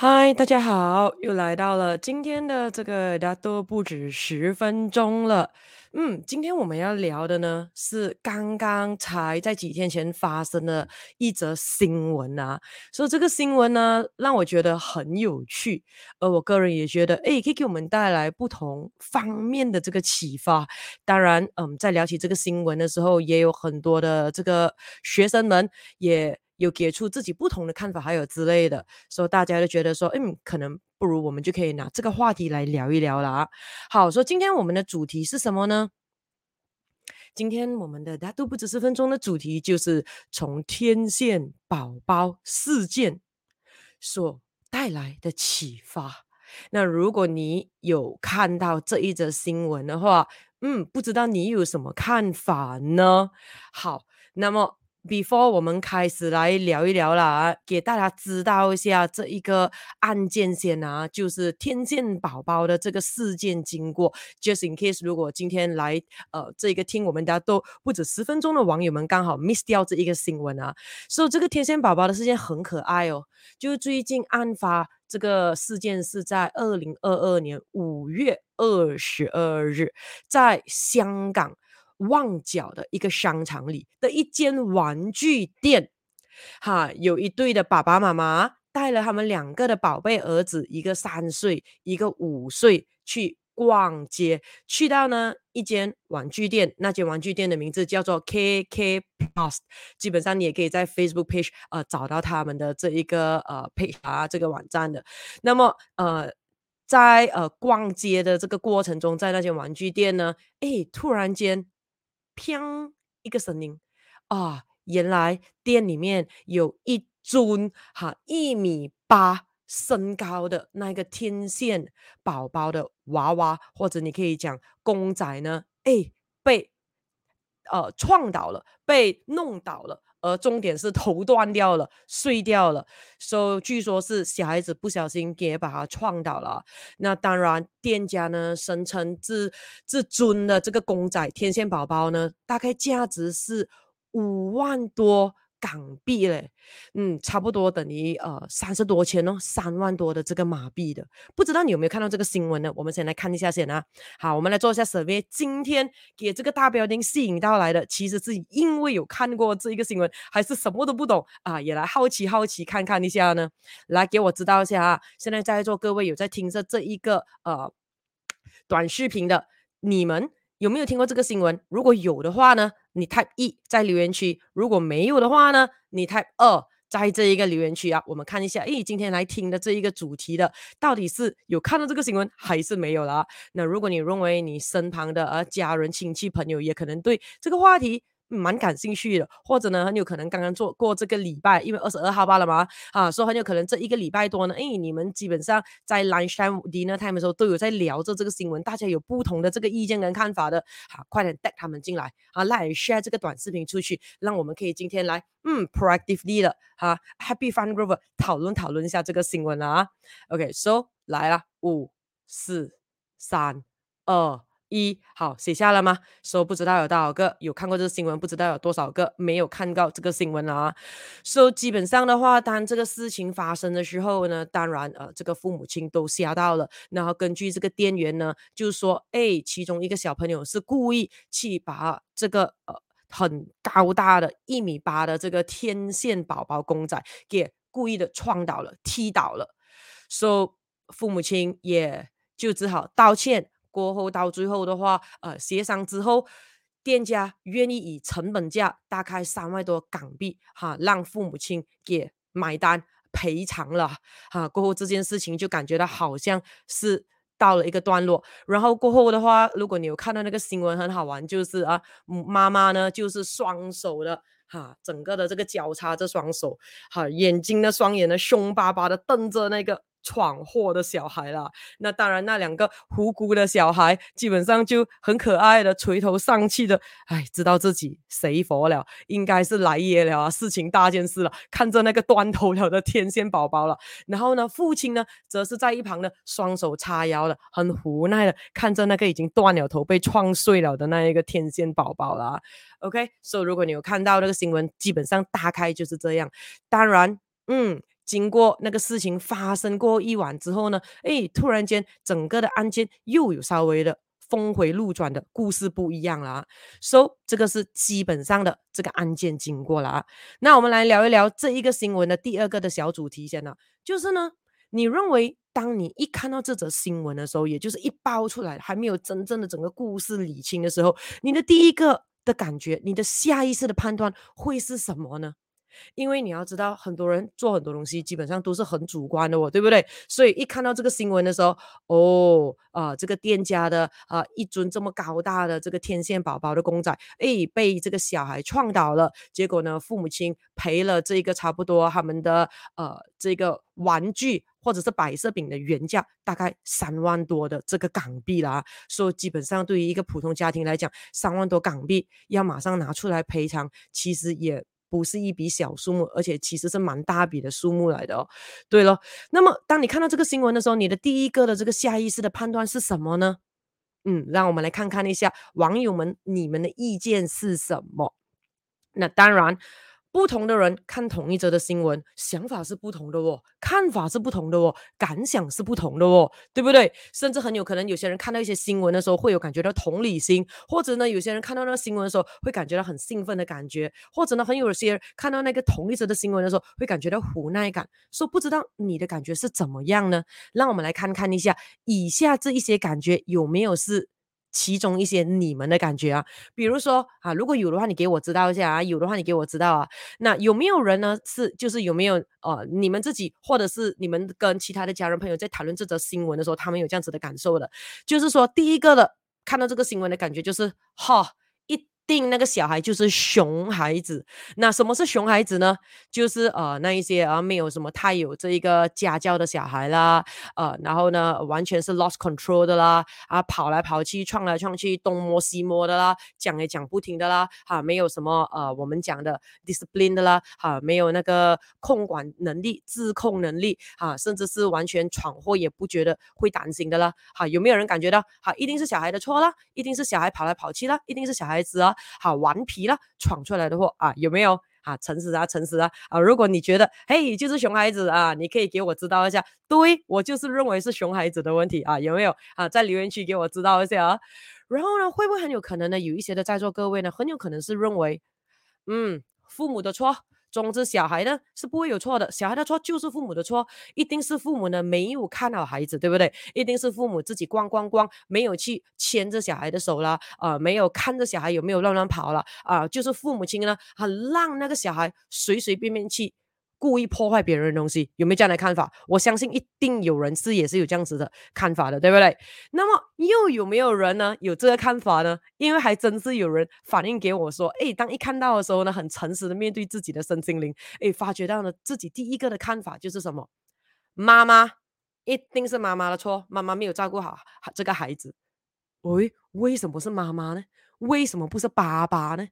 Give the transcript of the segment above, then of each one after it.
嗨，大家好，又来到了今天的这个大都不止十分钟了。嗯，今天我们要聊的呢是刚刚才在几天前发生的一则新闻啊。所以这个新闻呢让我觉得很有趣，而我个人也觉得，诶，可以给我们带来不同方面的这个启发。当然，嗯，在聊起这个新闻的时候，也有很多的这个学生们也。有给出自己不同的看法，还有之类的，所以大家都觉得说，嗯，可能不如我们就可以拿这个话题来聊一聊了。好，说今天我们的主题是什么呢？今天我们的大都不止十分钟的主题就是从天线宝宝事件所带来的启发。那如果你有看到这一则新闻的话，嗯，不知道你有什么看法呢？好，那么。Before 我们开始来聊一聊啦，给大家知道一下这一个案件先啊，就是天线宝宝的这个事件经过。Just in case，如果今天来呃这个听我们的都不止十分钟的网友们刚好 miss 掉这一个新闻啊，所以这个天线宝宝的事件很可爱哦。就是最近案发这个事件是在二零二二年五月二十二日，在香港。旺角的一个商场里的一间玩具店，哈，有一对的爸爸妈妈带了他们两个的宝贝儿子，一个三岁，一个五岁，去逛街。去到呢一间玩具店，那间玩具店的名字叫做 KK Plus，基本上你也可以在 Facebook page 呃找到他们的这一个呃 page 啊这个网站的。那么呃在呃逛街的这个过程中，在那间玩具店呢，诶，突然间。砰！一个声音啊，原来店里面有一尊哈一米八身高的那个天线宝宝的娃娃，或者你可以讲公仔呢，哎，被呃撞倒了，被弄倒了。而重点是 头断掉了，碎掉了，所以据说是小孩子不小心给把它撞倒了。那当然，店家呢声称自自尊的这个公仔天线宝宝呢，大概价值是五万多。港币嘞，嗯，差不多等于呃三十多千哦，三万多的这个马币的，不知道你有没有看到这个新闻呢？我们先来看一下先啊。好，我们来做一下 survey。今天给这个大标题吸引到来的，其实是因为有看过这一个新闻，还是什么都不懂啊？也来好奇好奇看看一下呢。来给我知道一下啊。现在在座各位有在听着这一个呃短视频的，你们有没有听过这个新闻？如果有的话呢？你 type 一在留言区，如果没有的话呢，你 type 二在这一个留言区啊，我们看一下，诶，今天来听的这一个主题的，到底是有看到这个新闻还是没有啦？那如果你认为你身旁的呃家人、亲戚、朋友也可能对这个话题。蛮感兴趣的，或者呢，很有可能刚刚做过这个礼拜，因为二十二号罢了嘛，啊，所以很有可能这一个礼拜多呢，哎，你们基本上在 lunch time dinner time 的时候都有在聊着这个新闻，大家有不同的这个意见跟看法的，好，快点带他们进来，啊，来 share 这个短视频出去，让我们可以今天来，嗯，proactively 的，哈、啊、，Happy Fun Group 讨论讨论一下这个新闻啊，OK，so 来了，五、四、三、二。一好写下了吗？说、so, 不知道有多少个有看过这个新闻，不知道有多少个没有看到这个新闻了啊。说、so, 基本上的话，当这个事情发生的时候呢，当然呃，这个父母亲都吓到了。然后根据这个店员呢，就说，哎，其中一个小朋友是故意去把这个呃很高大的一米八的这个天线宝宝公仔给故意的撞倒了、踢倒了。说、so, 父母亲也就只好道歉。过后到最后的话，呃，协商之后，店家愿意以成本价大概三万多港币，哈，让父母亲给买单赔偿了，哈。过后这件事情就感觉到好像是到了一个段落。然后过后的话，如果你有看到那个新闻，很好玩，就是啊，妈妈呢就是双手的，哈，整个的这个交叉着双手，哈，眼睛的双眼呢凶巴巴的瞪着那个。闯祸的小孩啦，那当然，那两个无辜的小孩基本上就很可爱的垂头丧气的，哎，知道自己谁佛了，应该是来也了啊，事情大件事了，看着那个断头了的天线宝宝了，然后呢，父亲呢，则是在一旁呢，双手叉腰的，很无奈的看着那个已经断了头、被撞碎了的那一个天线宝宝了。OK，所以如果你有看到那个新闻，基本上大概就是这样。当然，嗯。经过那个事情发生过一晚之后呢，哎，突然间整个的案件又有稍微的峰回路转的故事不一样了啊。So 这个是基本上的这个案件经过了啊。那我们来聊一聊这一个新闻的第二个的小主题先呢，就是呢，你认为当你一看到这则新闻的时候，也就是一爆出来还没有真正的整个故事理清的时候，你的第一个的感觉，你的下意识的判断会是什么呢？因为你要知道，很多人做很多东西基本上都是很主观的，哦，对不对？所以一看到这个新闻的时候，哦，啊、呃，这个店家的啊、呃、一尊这么高大的这个天线宝宝的公仔，哎，被这个小孩撞倒了，结果呢，父母亲赔了这个差不多他们的呃这个玩具或者是摆设品的原价大概三万多的这个港币啦，所以基本上对于一个普通家庭来讲，三万多港币要马上拿出来赔偿，其实也。不是一笔小数目，而且其实是蛮大笔的数目来的哦。对了，那么当你看到这个新闻的时候，你的第一个的这个下意识的判断是什么呢？嗯，让我们来看看一下网友们你们的意见是什么。那当然。不同的人看同一则的新闻，想法是不同的哦，看法是不同的哦，感想是不同的哦，对不对？甚至很有可能有些人看到一些新闻的时候，会有感觉到同理心，或者呢，有些人看到那个新闻的时候，会感觉到很兴奋的感觉，或者呢，很有些人看到那个同一则的新闻的时候，会感觉到无奈感。说不知道你的感觉是怎么样呢？让我们来看看一下以下这一些感觉有没有是。其中一些你们的感觉啊，比如说啊，如果有的话，你给我知道一下啊；有的话，你给我知道啊。那有没有人呢？是就是有没有呃，你们自己或者是你们跟其他的家人朋友在讨论这则新闻的时候，他们有这样子的感受的？就是说，第一个的看到这个新闻的感觉就是哈。定那个小孩就是熊孩子，那什么是熊孩子呢？就是呃那一些啊没有什么太有这一个家教的小孩啦，呃然后呢完全是 lost control 的啦，啊跑来跑去撞来撞去东摸西摸的啦，讲也讲不停的啦，哈、啊、没有什么呃我们讲的 discipline 的啦，哈、啊、没有那个控管能力、自控能力，啊、甚至是完全闯祸也不觉得会担心的啦，哈、有没有人感觉到哈、一定是小孩的错啦，一定是小孩跑来跑去啦，一定是小孩子啊？好顽皮了，闯出来的祸啊，有没有啊？诚实啊，诚实啊啊！如果你觉得嘿，就是熊孩子啊，你可以给我知道一下。对，我就是认为是熊孩子的问题啊，有没有啊？在留言区给我知道一下啊。然后呢，会不会很有可能呢？有一些的在座各位呢，很有可能是认为，嗯，父母的错。总之，小孩呢是不会有错的，小孩的错就是父母的错，一定是父母呢没有看好孩子，对不对？一定是父母自己光光光没有去牵着小孩的手了，啊、呃，没有看着小孩有没有乱乱跑了，啊、呃，就是父母亲呢，很让那个小孩随随便便去。故意破坏别人的东西，有没有这样的看法？我相信一定有人是也是有这样子的看法的，对不对？那么又有没有人呢有这个看法呢？因为还真是有人反映给我说，诶，当一看到的时候呢，很诚实的面对自己的身心灵，诶，发觉到呢自己第一个的看法就是什么？妈妈一定是妈妈的错，妈妈没有照顾好这个孩子。喂，为什么是妈妈呢？为什么不是爸爸呢？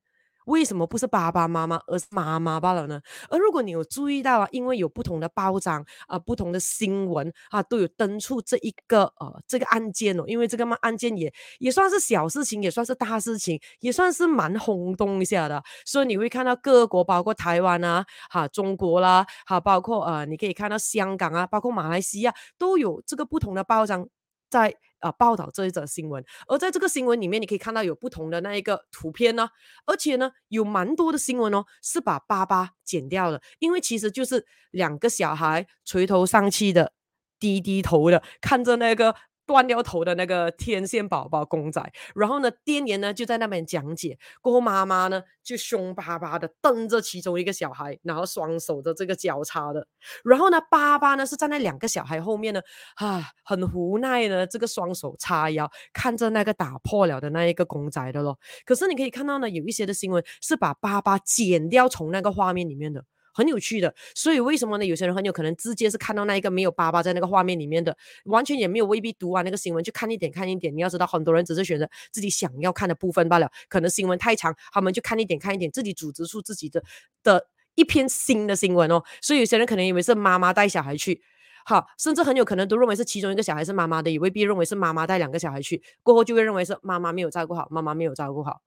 为什么不是爸爸妈妈，而是妈妈罢了呢？而如果你有注意到啊，因为有不同的报章啊、不同的新闻啊，都有登出这一个呃这个案件哦。因为这个嘛案件也也算是小事情，也算是大事情，也算是蛮轰动一下的。所以你会看到各国，包括台湾啊、哈、中国啦、哈、包括呃你可以看到香港啊，包括马来西亚都有这个不同的报章在。啊！报道这一则新闻，而在这个新闻里面，你可以看到有不同的那一个图片呢，而且呢，有蛮多的新闻哦，是把爸爸剪掉了，因为其实就是两个小孩垂头丧气的，低低头的看着那个。断掉头的那个天线宝宝公仔，然后呢，店员呢就在那边讲解，过后妈妈呢就凶巴巴的瞪着其中一个小孩，然后双手的这个交叉的，然后呢，爸爸呢是站在两个小孩后面呢，啊，很无奈的这个双手叉腰，看着那个打破了的那一个公仔的咯。可是你可以看到呢，有一些的新闻是把爸爸剪掉从那个画面里面的。很有趣的，所以为什么呢？有些人很有可能直接是看到那一个没有爸爸在那个画面里面的，完全也没有未必读完那个新闻，就看一点看一点。你要知道，很多人只是选择自己想要看的部分罢了。可能新闻太长，他们就看一点看一点，自己组织出自己的的一篇新的新闻哦。所以有些人可能以为是妈妈带小孩去，好，甚至很有可能都认为是其中一个小孩是妈妈的，也未必认为是妈妈带两个小孩去，过后就会认为是妈妈没有照顾好，妈妈没有照顾好。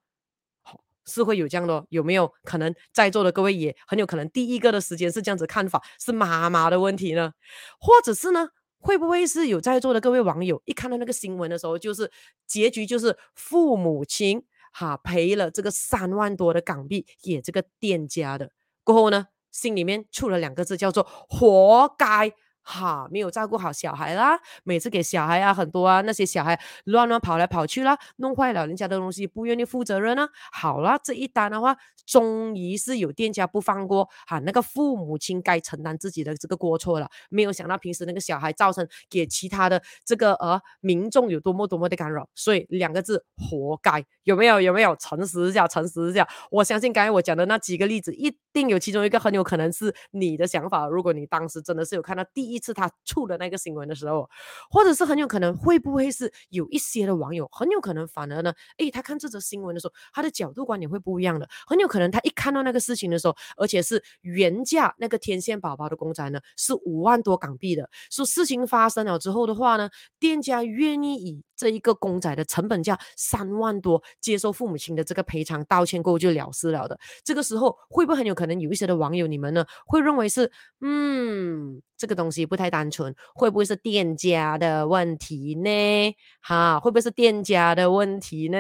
是会有这样的，有没有可能在座的各位也很有可能第一个的时间是这样子看法，是妈妈的问题呢？或者是呢，会不会是有在座的各位网友一看到那个新闻的时候，就是结局就是父母亲哈赔了这个三万多的港币给这个店家的，过后呢，心里面出了两个字叫做活该。哈，没有照顾好小孩啦，每次给小孩啊很多啊，那些小孩乱乱跑来跑去啦，弄坏了人家的东西，不愿意负责任啊。好了，这一单的话，终于是有店家不放过，哈，那个父母亲该承担自己的这个过错了。没有想到平时那个小孩造成给其他的这个呃民众有多么多么的干扰，所以两个字，活该。有没有？有没有？诚实一下，诚实一下。我相信刚才我讲的那几个例子，一定有其中一个很有可能是你的想法。如果你当时真的是有看到第一。次他出的那个新闻的时候，或者是很有可能会不会是有一些的网友很有可能反而呢？诶，他看这则新闻的时候，他的角度观点会不一样的。很有可能他一看到那个事情的时候，而且是原价那个天线宝宝的公仔呢是五万多港币的。说事情发生了之后的话呢，店家愿意以这一个公仔的成本价三万多接受父母亲的这个赔偿道歉过后就了事了的。这个时候会不会很有可能有一些的网友你们呢会认为是嗯？这个东西不太单纯，会不会是店家的问题呢？哈，会不会是店家的问题呢？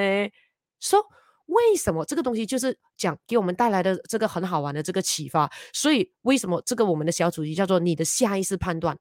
说、so, 为什么这个东西就是讲给我们带来的这个很好玩的这个启发？所以为什么这个我们的小主题叫做你的下意识判断？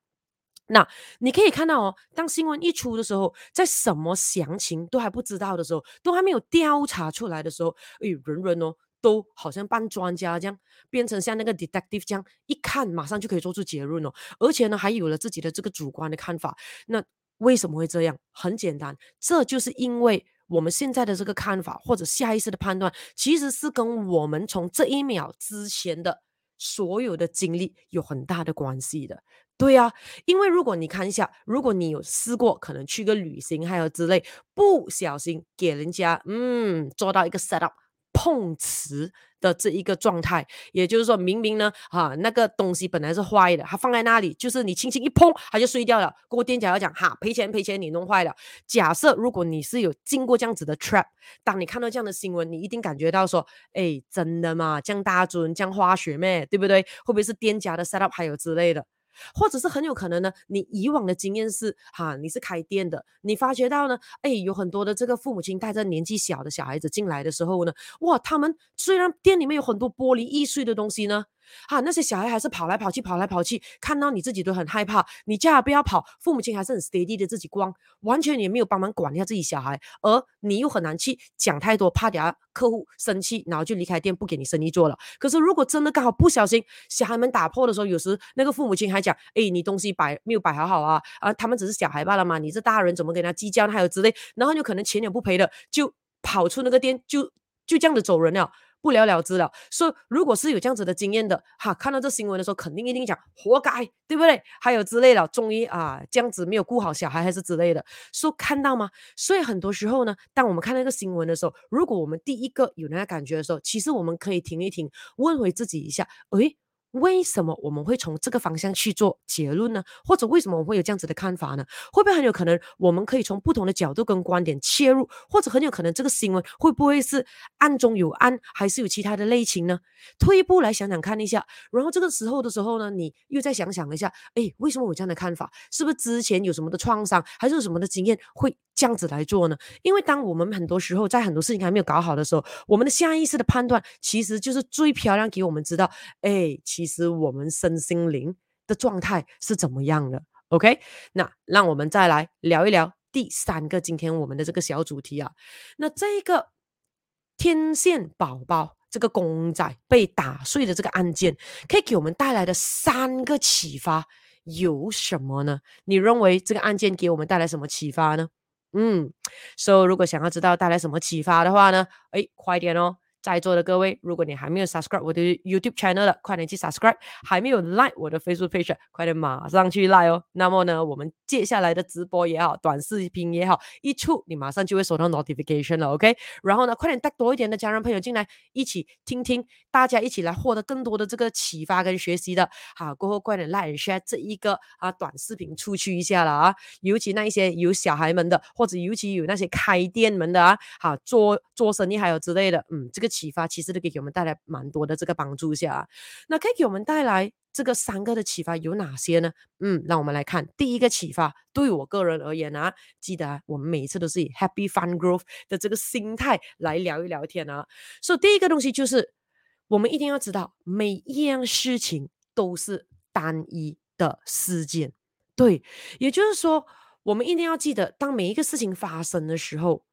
那你可以看到哦，当新闻一出的时候，在什么详情都还不知道的时候，都还没有调查出来的时候，哎，人人哦。都好像扮专家这样，变成像那个 detective 这样，一看马上就可以做出结论哦。而且呢，还有了自己的这个主观的看法。那为什么会这样？很简单，这就是因为我们现在的这个看法或者下意识的判断，其实是跟我们从这一秒之前的所有的经历有很大的关系的。对啊，因为如果你看一下，如果你有试过可能去个旅行还有之类，不小心给人家嗯做到一个 set up。碰瓷的这一个状态，也就是说明明呢，啊，那个东西本来是坏的，它放在那里，就是你轻轻一碰，它就碎掉了。过店家要讲，哈，赔钱赔钱，你弄坏了。假设如果你是有经过这样子的 trap，当你看到这样的新闻，你一定感觉到说，哎，真的吗？这样大尊，这样化学咩？对不对？会不会是店家的 set up 还有之类的？或者是很有可能呢，你以往的经验是哈，你是开店的，你发觉到呢，哎，有很多的这个父母亲带着年纪小的小孩子进来的时候呢，哇，他们虽然店里面有很多玻璃易碎的东西呢。哈，那些小孩还是跑来跑去，跑来跑去，看到你自己都很害怕。你叫他不要跑，父母亲还是很 steady 的自己逛，完全也没有帮忙管一下自己小孩，而你又很难去讲太多，怕等下客户生气，然后就离开店不给你生意做了。可是如果真的刚好不小心，小孩们打破的时候，有时那个父母亲还讲，哎，你东西摆没有摆好好啊，啊，他们只是小孩罢了嘛，你这大人怎么跟他计较？还有之类，然后就可能钱也不赔的，就跑出那个店，就就这样子走人了。不了了之了，说如果是有这样子的经验的哈，看到这新闻的时候，肯定一定讲活该，对不对？还有之类的，终于啊这样子没有顾好小孩还是之类的，说看到吗？所以很多时候呢，当我们看到一个新闻的时候，如果我们第一个有那个感觉的时候，其实我们可以停一停，问回自己一下，诶。为什么我们会从这个方向去做结论呢？或者为什么我们会有这样子的看法呢？会不会很有可能我们可以从不同的角度跟观点切入？或者很有可能这个新闻会不会是暗中有暗，还是有其他的内情呢？退一步来想想看一下，然后这个时候的时候呢，你又再想想一下，诶，为什么我这样的看法？是不是之前有什么的创伤，还是有什么的经验会这样子来做呢？因为当我们很多时候在很多事情还没有搞好的时候，我们的下意识的判断其实就是最漂亮给我们知道，诶。其实我们身心灵的状态是怎么样的？OK，那让我们再来聊一聊第三个今天我们的这个小主题啊。那这个天线宝宝这个公仔被打碎的这个案件，可以给我们带来的三个启发有什么呢？你认为这个案件给我们带来什么启发呢？嗯，所以如果想要知道带来什么启发的话呢，诶，快点哦。在座的各位，如果你还没有 subscribe 我的 YouTube channel 的，快点去 subscribe；还没有 like 我的 Facebook page，快点马上去 like 哦。那么呢，我们接下来的直播也好，短视频也好，一出你马上就会收到 notification 了，OK？然后呢，快点带多一点的家人朋友进来，一起听听，大家一起来获得更多的这个启发跟学习的。好，过后快点 like share 这一个啊短视频出去一下了啊，尤其那一些有小孩们的，或者尤其有那些开店门的啊，好做做生意还有之类的，嗯，这个。启发，其实都可以给我们带来蛮多的这个帮助下啊。那可以给我们带来这个三个的启发有哪些呢？嗯，让我们来看第一个启发。对我个人而言啊，记得啊，我们每一次都是以 Happy Fun Growth 的这个心态来聊一聊天啊。所以第一个东西就是，我们一定要知道，每一样事情都是单一的事件。对，也就是说，我们一定要记得，当每一个事情发生的时候，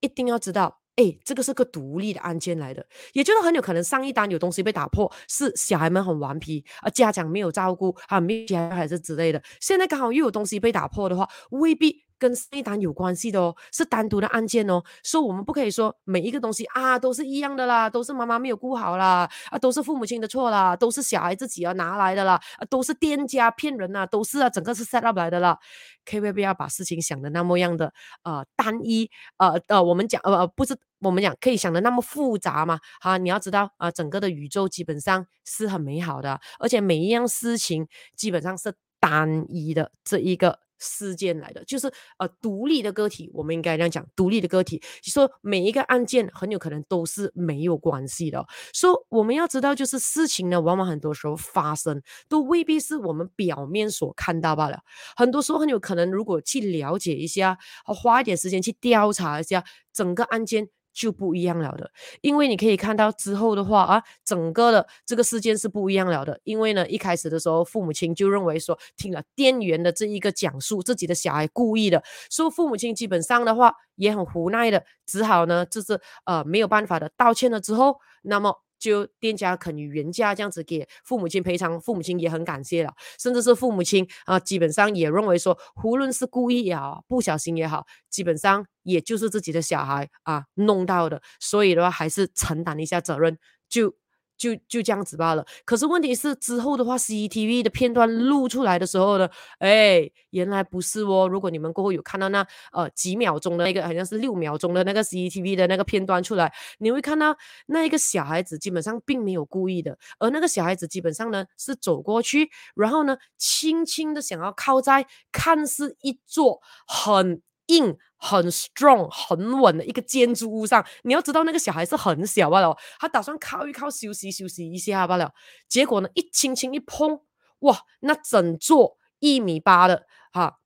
一定要知道。哎，这个是个独立的案件来的，也就是很有可能上一单有东西被打破，是小孩们很顽皮，啊家长没有照顾，啊，没有家还是之类的。现在刚好又有东西被打破的话，未必。跟这单有关系的哦，是单独的案件哦，所以我们不可以说每一个东西啊都是一样的啦，都是妈妈没有顾好啦，啊都是父母亲的错啦，都是小孩自己要拿来的啦，啊都是店家骗人呐，都是啊整个是 set up 来的啦，可以不要把事情想的那么样的呃单一，呃呃我们讲呃不是我们讲可以想的那么复杂嘛，哈你要知道啊、整个的宇宙基本上是很美好的，而且每一样事情基本上是单一的这一个。事件来的。就是呃独立的个体，我们应该这样讲，独立的个体，说每一个案件很有可能都是没有关系的，所以我们要知道，就是事情呢，往往很多时候发生都未必是我们表面所看到罢了，很多时候很有可能，如果去了解一下，花一点时间去调查一下整个案件。就不一样了的，因为你可以看到之后的话啊，整个的这个事件是不一样了的。因为呢，一开始的时候，父母亲就认为说，听了店员的这一个讲述，自己的小孩故意的，所以父母亲基本上的话也很无奈的，只好呢，就是呃没有办法的道歉了之后，那么。就店家肯于原价这样子给父母亲赔偿，父母亲也很感谢了，甚至是父母亲啊，基本上也认为说，无论是故意也好，不小心也好，基本上也就是自己的小孩啊弄到的，所以的话还是承担一下责任就。就就这样子罢了。可是问题是之后的话，CCTV 的片段录出来的时候呢，哎，原来不是哦。如果你们过后有看到那呃几秒钟的那个，好像是六秒钟的那个 CCTV 的那个片段出来，你会看到那一个小孩子基本上并没有故意的，而那个小孩子基本上呢是走过去，然后呢轻轻的想要靠在看似一座很。硬很 strong 很稳的一个建筑物上，你要知道那个小孩是很小罢了，他打算靠一靠休息休息一下罢了，结果呢一轻轻一碰，哇，那整座一米八的哈。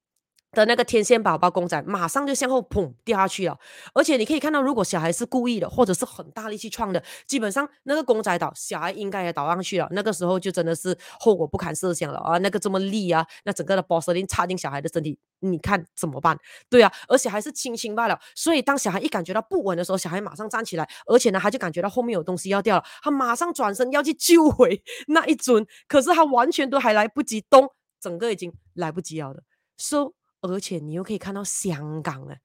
的那个天线宝宝公仔马上就向后砰掉下去了，而且你可以看到，如果小孩是故意的，或者是很大力气撞的，基本上那个公仔倒，小孩应该也倒上去了。那个时候就真的是后果不堪设想了啊！那个这么力啊，那整个的玻璃插进小孩的身体，你看怎么办？对啊，而且还是轻轻罢了。所以当小孩一感觉到不稳的时候，小孩马上站起来，而且呢，他就感觉到后面有东西要掉了，他马上转身要去救回那一尊，可是他完全都还来不及动，整个已经来不及了的。So 而且你又可以看到香港啊，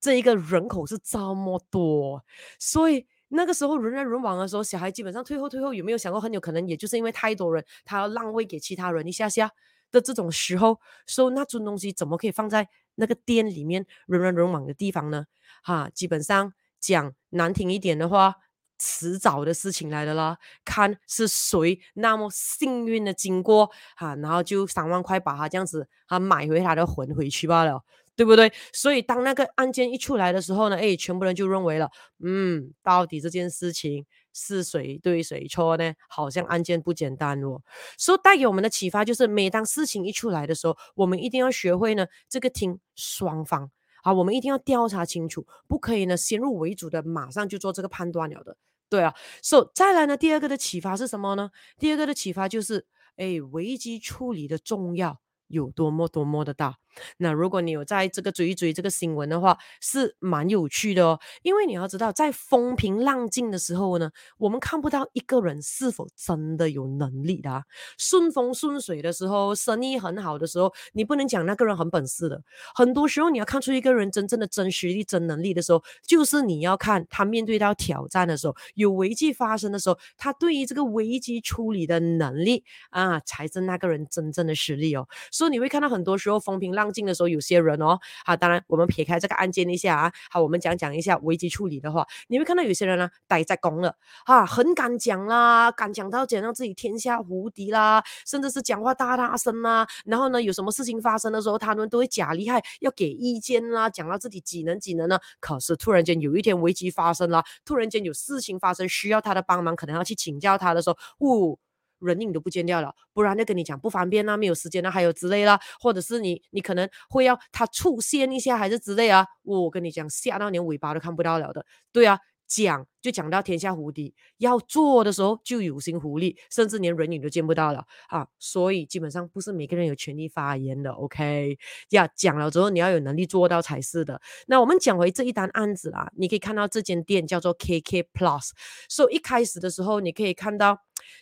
这一个人口是这么多，所以那个时候人来人往的时候，小孩基本上退后退后，有没有想过很有可能也就是因为太多人，他要让位给其他人一下下的这种时候，所以那尊东西怎么可以放在那个店里面人来人往的地方呢？哈，基本上讲难听一点的话。迟早的事情来的啦，看是谁那么幸运的经过哈，然后就三万块把他这样子哈买回他的魂回去罢了，对不对？所以当那个案件一出来的时候呢，诶，全部人就认为了，嗯，到底这件事情是谁对谁错呢？好像案件不简单哦。所以带给我们的启发就是，每当事情一出来的时候，我们一定要学会呢，这个听双方。啊，我们一定要调查清楚，不可以呢先入为主的马上就做这个判断了的，对啊。所以再来呢，第二个的启发是什么呢？第二个的启发就是，哎，危机处理的重要有多么多么的大。那如果你有在这个追一追这个新闻的话，是蛮有趣的哦。因为你要知道，在风平浪静的时候呢，我们看不到一个人是否真的有能力的。顺风顺水的时候，生意很好的时候，你不能讲那个人很本事的。很多时候，你要看出一个人真正的真实力、真能力的时候，就是你要看他面对到挑战的时候，有危机发生的时候，他对于这个危机处理的能力啊，才是那个人真正的实力哦。所以你会看到很多时候风平浪。上镜的时候，有些人哦，啊，当然我们撇开这个案件一下啊，好，我们讲讲一下危机处理的话，你会看到有些人呢，待在宫了，啊，很敢讲啦，敢讲到讲让自己天下无敌啦，甚至是讲话大大声啦，然后呢，有什么事情发生的时候，他们都会假厉害，要给意见啦，讲到自己几能几能呢，可是突然间有一天危机发生了，突然间有事情发生需要他的帮忙，可能要去请教他的时候，呜、人影都不见掉了，不然就跟你讲不方便啊，没有时间啊，还有之类啦，或者是你你可能会要他出现一下，还是之类啊，我跟你讲吓到连尾巴都看不到了的，对啊，讲就讲到天下无敌，要做的时候就有心无力，甚至连人影都见不到了啊，所以基本上不是每个人有权利发言的，OK 呀，讲了之后你要有能力做到才是的。那我们讲回这一单案子啦，你可以看到这间店叫做 KK Plus，所以一开始的时候你可以看到。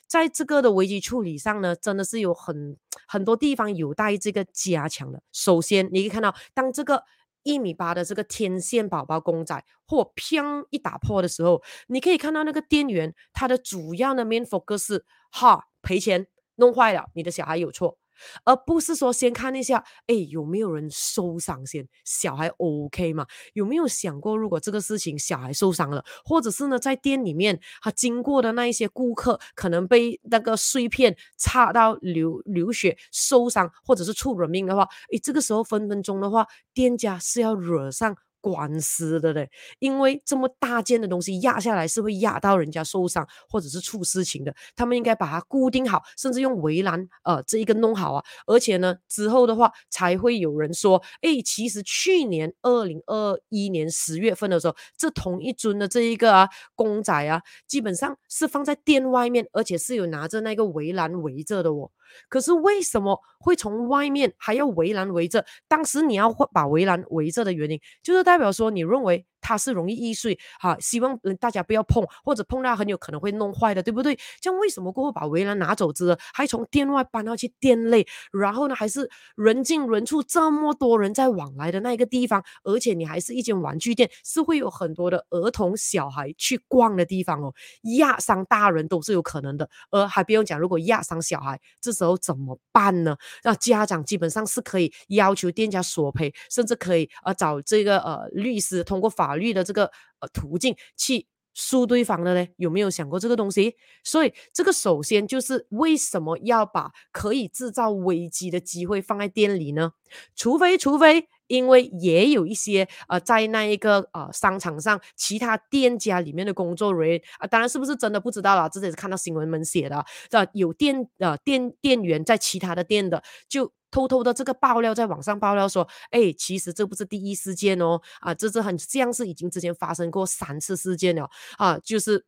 在这个的危机处理上呢，真的是有很很多地方有待这个加强的。首先，你可以看到，当这个一米八的这个天线宝宝公仔或砰一打破的时候，你可以看到那个店员他的主要的 main focus 是哈赔钱弄坏了，你的小孩有错。而不是说先看一下，哎，有没有人受伤先？小孩 OK 吗？有没有想过，如果这个事情小孩受伤了，或者是呢，在店里面他经过的那一些顾客可能被那个碎片擦到流流血受伤，或者是出人命的话，哎，这个时候分分钟的话，店家是要惹上。官司的嘞，因为这么大件的东西压下来是会压到人家受伤或者是出事情的，他们应该把它固定好，甚至用围栏呃这一个弄好啊，而且呢之后的话才会有人说，哎，其实去年二零二一年十月份的时候，这同一尊的这一个啊公仔啊，基本上是放在店外面，而且是有拿着那个围栏围着的哦。可是为什么会从外面还要围栏围着？当时你要把围栏围着的原因，就是代表说你认为。它是容易易碎，哈，希望大家不要碰，或者碰到很有可能会弄坏的，对不对？这样为什么过后把围栏拿走之后，还从店外搬到去店内，然后呢，还是人进人出，这么多人在往来的那一个地方，而且你还是一间玩具店，是会有很多的儿童小孩去逛的地方哦，压伤大人都是有可能的，而还不用讲，如果压伤小孩，这时候怎么办呢？那家长基本上是可以要求店家索赔，甚至可以呃找这个呃律师通过法。法律的这个呃途径去诉对方的呢？有没有想过这个东西？所以这个首先就是为什么要把可以制造危机的机会放在店里呢？除非除非，因为也有一些呃在那一个呃商场上其他店家里面的工作人员啊、当然是不是真的不知道了，这是看到新闻们写的，这，有店呃店店员在其他的店的就。偷偷的这个爆料在网上爆料说，哎，其实这不是第一事件哦，啊，这是很像是已经之前发生过三次事件了，啊，就是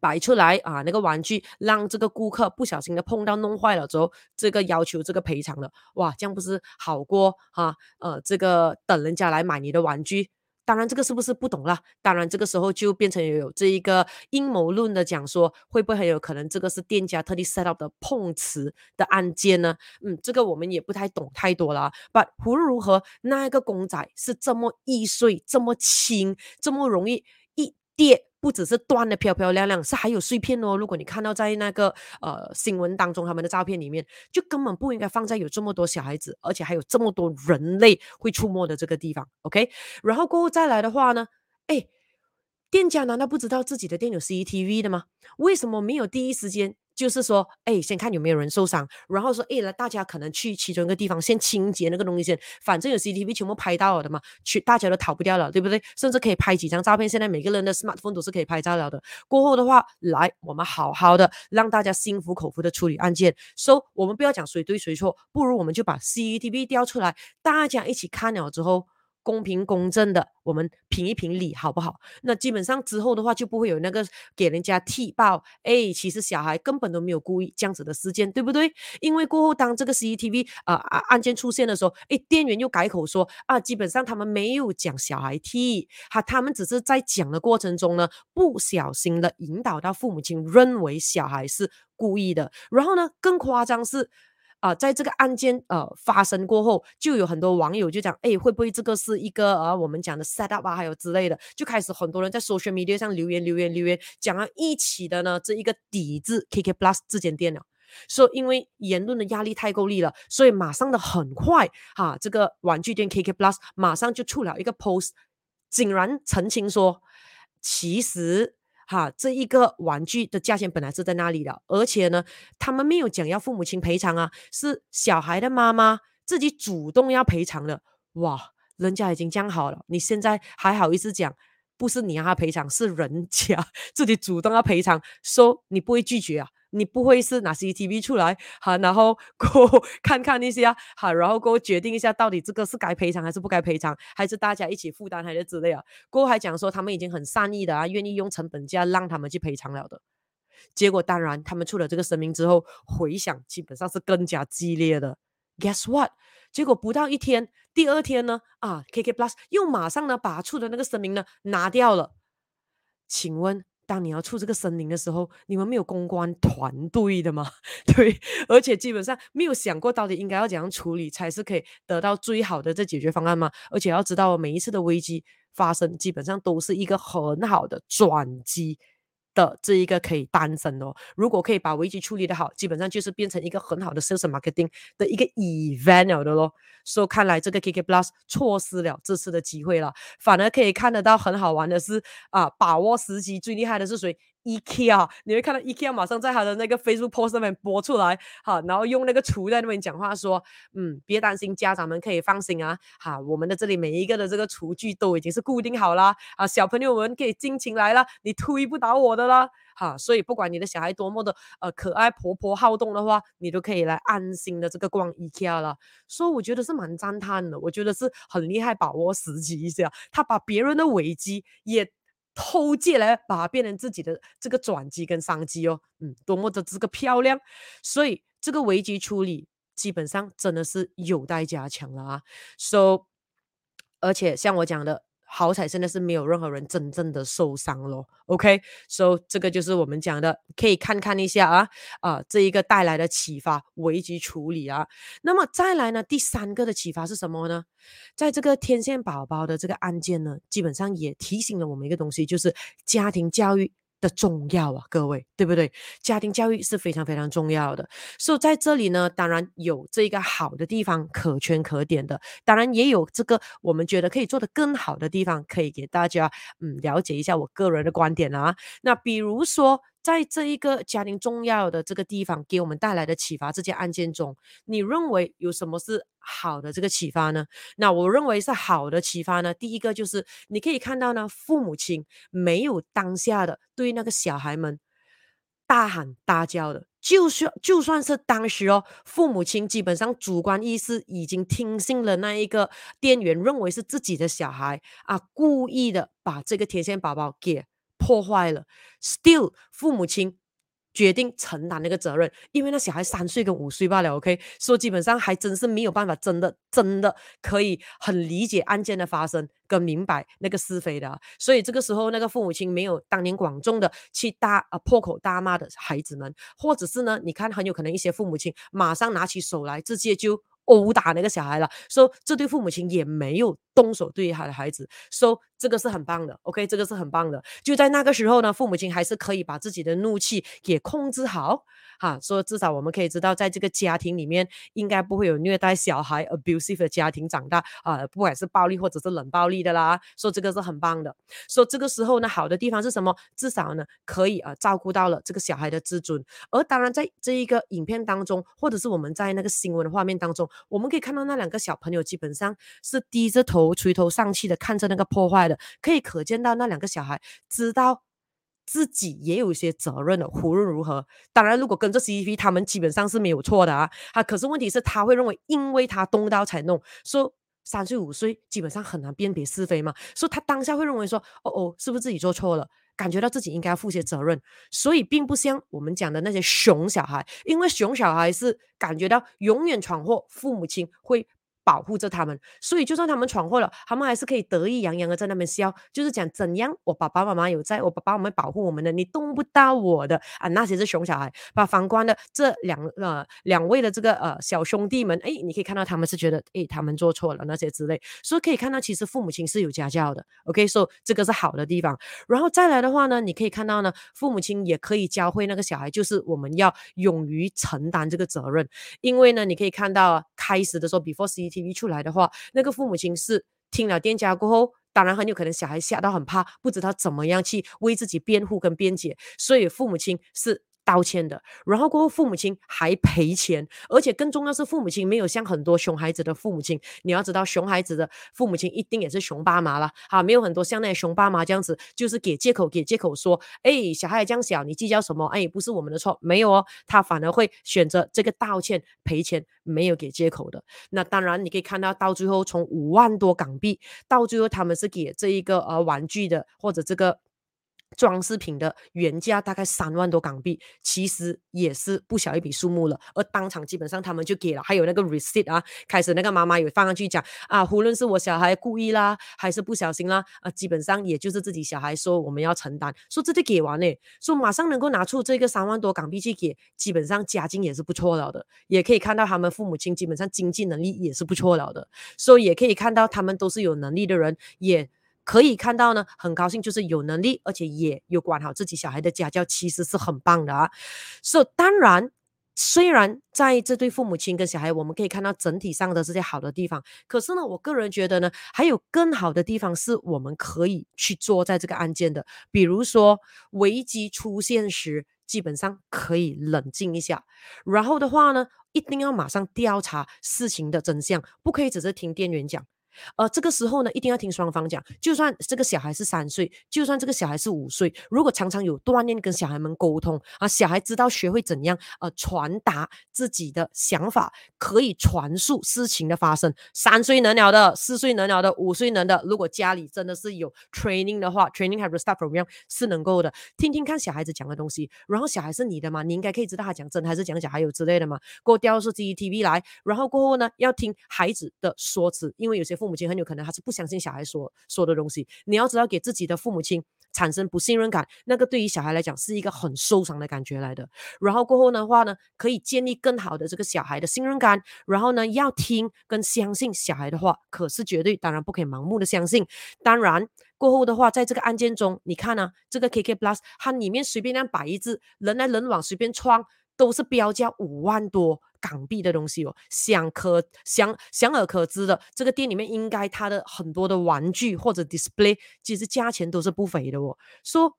摆出来啊那个玩具让这个顾客不小心的碰到弄坏了之后，这个要求这个赔偿了，哇，这样不是好过哈，呃，这个等人家来买你的玩具。当然，这个是不是不懂了？当然，这个时候就变成有这一个阴谋论的讲说，会不会很有可能这个是店家特地 set up 的碰瓷的案件呢？嗯，这个我们也不太懂太多了。But 无论如何，那一个公仔是这么易碎、这么轻、这么容易一跌。不只是断的漂漂亮亮，是还有碎片哦。如果你看到在那个呃新闻当中他们的照片里面，就根本不应该放在有这么多小孩子，而且还有这么多人类会触摸的这个地方。OK，然后过后再来的话呢，哎，店家难道不知道自己的店有 CCTV 的吗？为什么没有第一时间？就是说，哎，先看有没有人受伤，然后说，哎，来，大家可能去其中一个地方先清洁那个东西先，反正有 C T V 全部拍到了的嘛，去大家都逃不掉了，对不对？甚至可以拍几张照片，现在每个人的 smartphone 都是可以拍照了的。过后的话，来，我们好好的让大家心服口服的处理案件。So，我们不要讲谁对谁错，不如我们就把 C T V 调出来，大家一起看了之后。公平公正的，我们评一评理，好不好？那基本上之后的话，就不会有那个给人家踢爆，哎，其实小孩根本都没有故意这样子的事件，对不对？因为过后当这个 CCTV 啊、呃、案件出现的时候，哎，店员又改口说啊，基本上他们没有讲小孩踢，哈，他们只是在讲的过程中呢，不小心的引导到父母亲认为小孩是故意的，然后呢，更夸张是。啊、在这个案件呃发生过后，就有很多网友就讲，哎，会不会这个是一个呃我们讲的 set up 啊，还有之类的，就开始很多人在 social media 上留言留言留言，讲要一起的呢这一个抵制 KK Plus 这间店了。说因为言论的压力太够力了，所以马上的很快哈，这个玩具店 KK Plus 马上就出了一个 post，竟然澄清说，其实哈这一个玩具的价钱本来是在那里的，而且呢，他们没有讲要父母亲赔偿啊，是小孩的妈妈自己主动要赔偿的。哇，人家已经讲好了，你现在还好意思讲？不是你让他赔偿，是人家 自己主动要赔偿，说、你不会拒绝啊？你不会是拿 CCTV 出来哈，然后 过看看一下哈，然后过后决定一下到底这个是该赔偿还是不该赔偿，还是大家一起负担还是之类啊？过还讲说他们已经很善意的啊，愿意用成本价让他们去赔偿了的。结果当然他们出了这个声明之后，回响基本上是更加激烈的。Guess what？结果不到一天，第二天呢，啊，KK Plus 又马上呢把出的那个声明呢拿掉了。请问，当你要出这个森林的时候，你们没有公关团队的吗？对，而且基本上没有想过到底应该要怎样处理才是可以得到最好的这解决方案吗？而且要知道，每一次的危机发生，基本上都是一个很好的转机。的这一个可以单身哦，如果可以把危机处理得好，基本上就是变成一个很好的 sales marketing 的一个 event 了的咯。所以看来这个 KK Plus 错失了这次的机会了，反而可以看得到很好玩的是啊，把握时机最厉害的是谁？？IKEA，你会看到 IKEA 马上在他的那个 Facebook post 上面播出来，好，然后用那个厨在那边讲话说，嗯，别担心，家长们可以放心啊，好，我们的这里每一个的这个厨具都已经是固定好了，啊，小朋友们可以尽情来了，你推不倒我的啦，哈，所以不管你的小孩多么的呃可爱、活泼、好动的话，你都可以来安心的这个逛 IKEA 了，所以我觉得是蛮赞叹的，我觉得是很厉害，把握时机一下，他把别人的危机也。偷借来把它变成自己的这个转机跟商机哦，嗯，多么的这个漂亮，所以这个危机处理基本上真的是有待加强了啊。So，而且像我讲的。好彩，现在是没有任何人真正的受伤咯。OK，so、这个就是我们讲的，可以看看一下啊啊，这一个带来的启发，危机处理啊。那么再来呢，第三个的启发是什么呢？在这个天线宝宝的这个案件呢，基本上也提醒了我们一个东西，就是家庭教育。的重要啊，各位，对不对？家庭教育是非常非常重要的。所以在这里呢，当然有这一个好的地方可圈可点的，当然也有这个我们觉得可以做得更好的地方，可以给大家嗯了解一下我个人的观点啊。那比如说。在这一个家庭重要的这个地方给我们带来的启发，这件案件中，你认为有什么是好的这个启发呢？那我认为是好的启发呢。第一个就是你可以看到呢，父母亲没有当下的对那个小孩们大喊大叫的，就算就算是当时哦，父母亲基本上主观意识已经听信了那一个店员认为是自己的小孩啊，故意的把这个天线宝宝给。破坏了，still 父母亲决定承担那个责任，因为那小孩三岁跟五岁罢了，OK，所以基本上还真是没有办法，真的真的可以很理解案件的发生跟明白那个是非的，所以这个时候那个父母亲没有当年广众的去大啊破口大骂的孩子们，或者是呢，你看很有可能一些父母亲马上拿起手来直接就。殴打那个小孩了，说、这对父母亲也没有动手对他的孩子，说、这个是很棒的，OK，这个是很棒的。就在那个时候呢，父母亲还是可以把自己的怒气给控制好，哈，说至少我们可以知道，在这个家庭里面应该不会有虐待小孩 abusive 的家庭长大啊，不管是暴力或者是冷暴力的啦，说、这个是很棒的。说、这个时候呢，好的地方是什么？至少呢，可以啊照顾到了这个小孩的自尊。而当然，在这一个影片当中，或者是我们在那个新闻的画面当中。我们可以看到那两个小朋友基本上是低着头、垂头丧气的看着那个破坏的，可以可见到那两个小孩知道自己也有一些责任的。无论如何，当然如果跟着 CCTV，他们基本上是没有错的啊。啊，可是问题是，他会认为因为他动刀才弄，说三岁五岁基本上很难辨别是非嘛，所以他当下会认为说，哦哦，是不是自己做错了？感觉到自己应该要负些责任，所以并不像我们讲的那些熊小孩，因为熊小孩是感觉到永远闯祸，父母亲会保护着他们，所以就算他们闯祸了，他们还是可以得意洋洋的在那边笑，就是讲怎样，我爸爸妈妈有在，我爸爸妈妈保护我们的，你动不到我的。啊，那些是熊小孩。把反观的这两呃两位的这个呃小兄弟们，哎，你可以看到他们是觉得，哎，他们做错了那些之类，所以可以看到其实父母亲是有家教的，OK，所以这个是好的地方。然后再来的话呢，你可以看到呢，父母亲也可以教会那个小孩，就是我们要勇于承担这个责任，因为呢，你可以看到开始的时候，before CT 出来的话，那个父母亲是听了店家过后。当然很有可能小孩吓到很怕，不知道怎么样去为自己辩护跟辩解，所以父母亲是道歉的，然后过后父母亲还赔钱，而且更重要是父母亲没有像很多熊孩子的父母亲，你要知道熊孩子的父母亲一定也是熊爸妈了，哈，没有很多像那些熊爸妈这样子，就是给借口给借口说，哎，小孩这样小，你计较什么？哎，不是我们的错，没有哦，他反而会选择这个道歉赔钱，没有给借口的。那当然你可以看到到最后从五万多港币，到最后他们是给这一个呃玩具的或者这个。装饰品的原价大概三万多港币，其实也是不小一笔数目了。而当场基本上他们就给了，还有那个 receipt 啊，开始那个妈妈有放上去讲啊，无论是我小孩故意啦，还是不小心啦，啊，基本上也就是自己小孩说我们要承担，说这就给完嘞，说马上能够拿出这个三万多港币去给，基本上家境也是不错了的，也可以看到他们父母亲基本上经济能力也是不错了的，所以也可以看到他们都是有能力的人，也。可以看到呢，很高兴，就是有能力，而且也有管好自己小孩的家教，其实是很棒的啊。所以当然，虽然在这对父母亲跟小孩，我们可以看到整体上的这些好的地方，可是呢，我个人觉得呢，还有更好的地方是我们可以去做在这个案件的。比如说，危机出现时，基本上可以冷静一下，然后的话呢，一定要马上调查事情的真相，不可以只是听店员讲。呃，这个时候呢，一定要听双方讲。就算这个小孩是三岁，就算这个小孩是五岁，如果常常有锻炼跟小孩们沟通啊，小孩知道学会怎样呃传达自己的想法，可以传述事情的发生。三岁能聊的，四岁能聊的，五岁能的。如果家里真的是有 training 的话，training have to start from young 是能够的。听听看小孩子讲的东西，然后小孩是你的嘛，你应该可以知道他讲真还是讲假，还有之类的嘛。给我调出 CCTV 来，然后过后呢，要听孩子的说辞，因为有些父母亲很有可能他是不相信小孩说说的东西，你要知道给自己的父母亲产生不信任感，那个对于小孩来讲是一个很受伤的感觉来的。然后过后的话呢，可以建立更好的这个小孩的信任感。然后呢，要听跟相信小孩的话，可是绝对当然不可以盲目的相信。当然过后的话，在这个案件中，你看呢、这个 KK Plus 它里面随便那样摆一只人来人往，随便创都是标价五万多。港币的东西哦，想可想想而可知的，这个店里面应该它的很多的玩具或者 display，其实价钱都是不菲的哦。说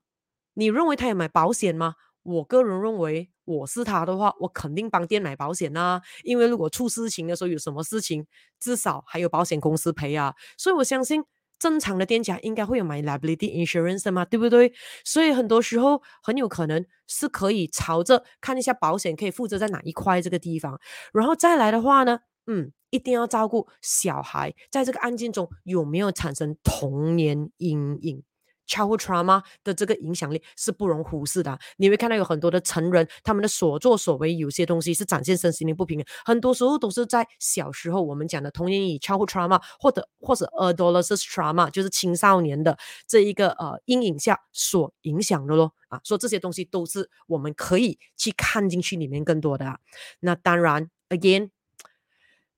你认为他有买保险吗？我个人认为，我是他的话，我肯定帮店买保险啊，因为如果出事情的时候有什么事情，至少还有保险公司赔啊。所以我相信。正常的店家应该会有买 liability insurance 的嘛，对不对？所以很多时候很有可能是可以朝着看一下保险可以负责在哪一块这个地方，然后再来的话呢，嗯，一定要照顾小孩在这个案件中有没有产生童年阴影。Childhood trauma 的这个影响力是不容忽视的。你会看到有很多的成人，他们的所作所为，有些东西是展现身心灵不平衡，很多时候都是在小时候我们讲的童年阴影 Childhood trauma，或者或者 adolescent trauma，就是青少年的这一个呃阴影下所影响的咯。啊，说这些东西都是我们可以去看进去里面更多的啊。那当然，again。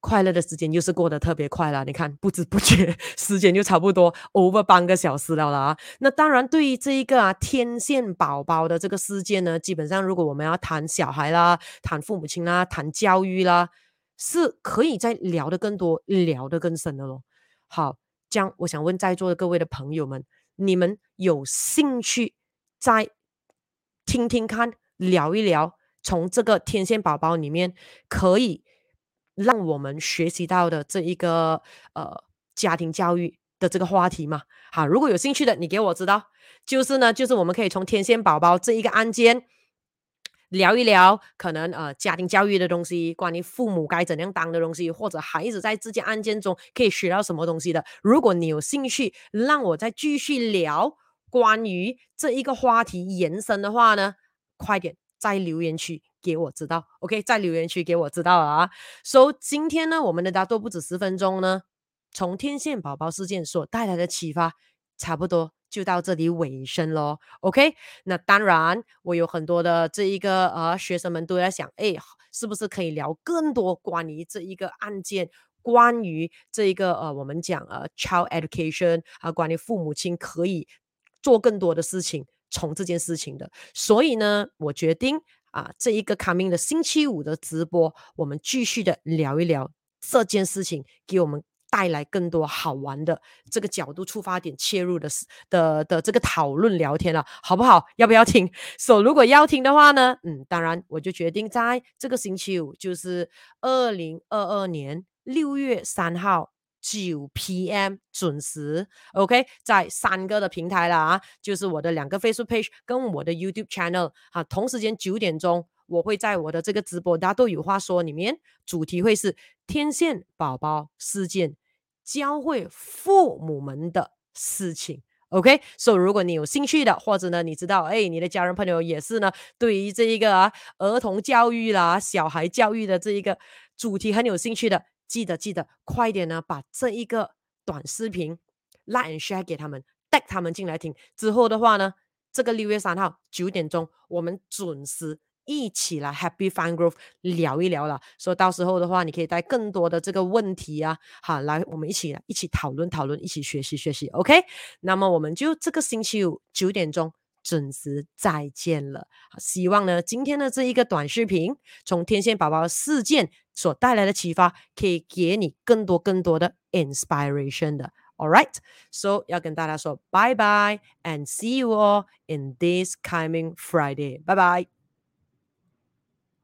快乐的时间又是过得特别快了，你看不知不觉 时间就差不多 over 半个小时了啦。那当然，对于这一个啊天线宝宝的这个事件呢，基本上如果我们要谈小孩啦、谈父母亲啦、谈教育啦，是可以再聊得更多、聊得更深的咯。好，这样我想问在座的各位的朋友们，你们有兴趣再听听看、聊一聊，从这个天线宝宝里面可以。让我们学习到的这一个呃家庭教育的这个话题嘛，好，如果有兴趣的，你给我知道，就是呢，就是我们可以从天线宝宝这一个案件聊一聊，可能呃家庭教育的东西，关于父母该怎样当的东西，或者孩子在这件案件中可以学到什么东西的。如果你有兴趣，让我再继续聊关于这一个话题延伸的话呢，快点在留言区。给我知道，OK，在留言区给我知道啊。So 今天呢，我们的大多不止十分钟呢，从天线宝宝事件所带来的启发，差不多就到这里尾声喽。OK，那当然我有很多的这一个呃学生们都在想，哎，是不是可以聊更多关于这一个案件？关于这一个呃，我们讲呃，child education 啊，关于父母亲可以做更多的事情，从这件事情的，所以呢，我决定啊，这一个 coming 的星期五的直播，我们继续的聊一聊这件事情，给我们带来更多好玩的这个角度出发点切入的的的这个讨论聊天了，好不好？要不要听？所、so, 如果要听的话呢，嗯，当然我就决定在这个星期五，就是二零二二年。六月三号九 PM 准时，OK，在三个的平台啦啊，就是我的两个 Facebook page 跟我的 YouTube channel 啊，同时间九点钟，我会在我的这个直播，大家都有话说里面，主题会是天线宝宝事件，教会父母们的事情，OK，所以如果你有兴趣的，或者呢，你知道，哎，你的家人朋友也是呢，对于这一个啊儿童教育啦、小孩教育的这一个主题很有兴趣的。记得记得，快点呢，把这一个短视频 like and share 给他们，带他们进来听。之后的话呢，这个六月三号九点钟，我们准时一起来 Happy Fun Growth 聊一聊了。说到时候的话，你可以带更多的这个问题啊，好，来我们一起来一起讨论讨论，一起学习学习。OK，那么我们就这个星期五九点钟。准时再见了，希望呢，今天的这一个短视频，从天线宝宝事件所带来的启发，可以给你更多更多的 inspiration 的。All right，so 要跟大家说拜拜，and see you all in this coming Friday。拜拜。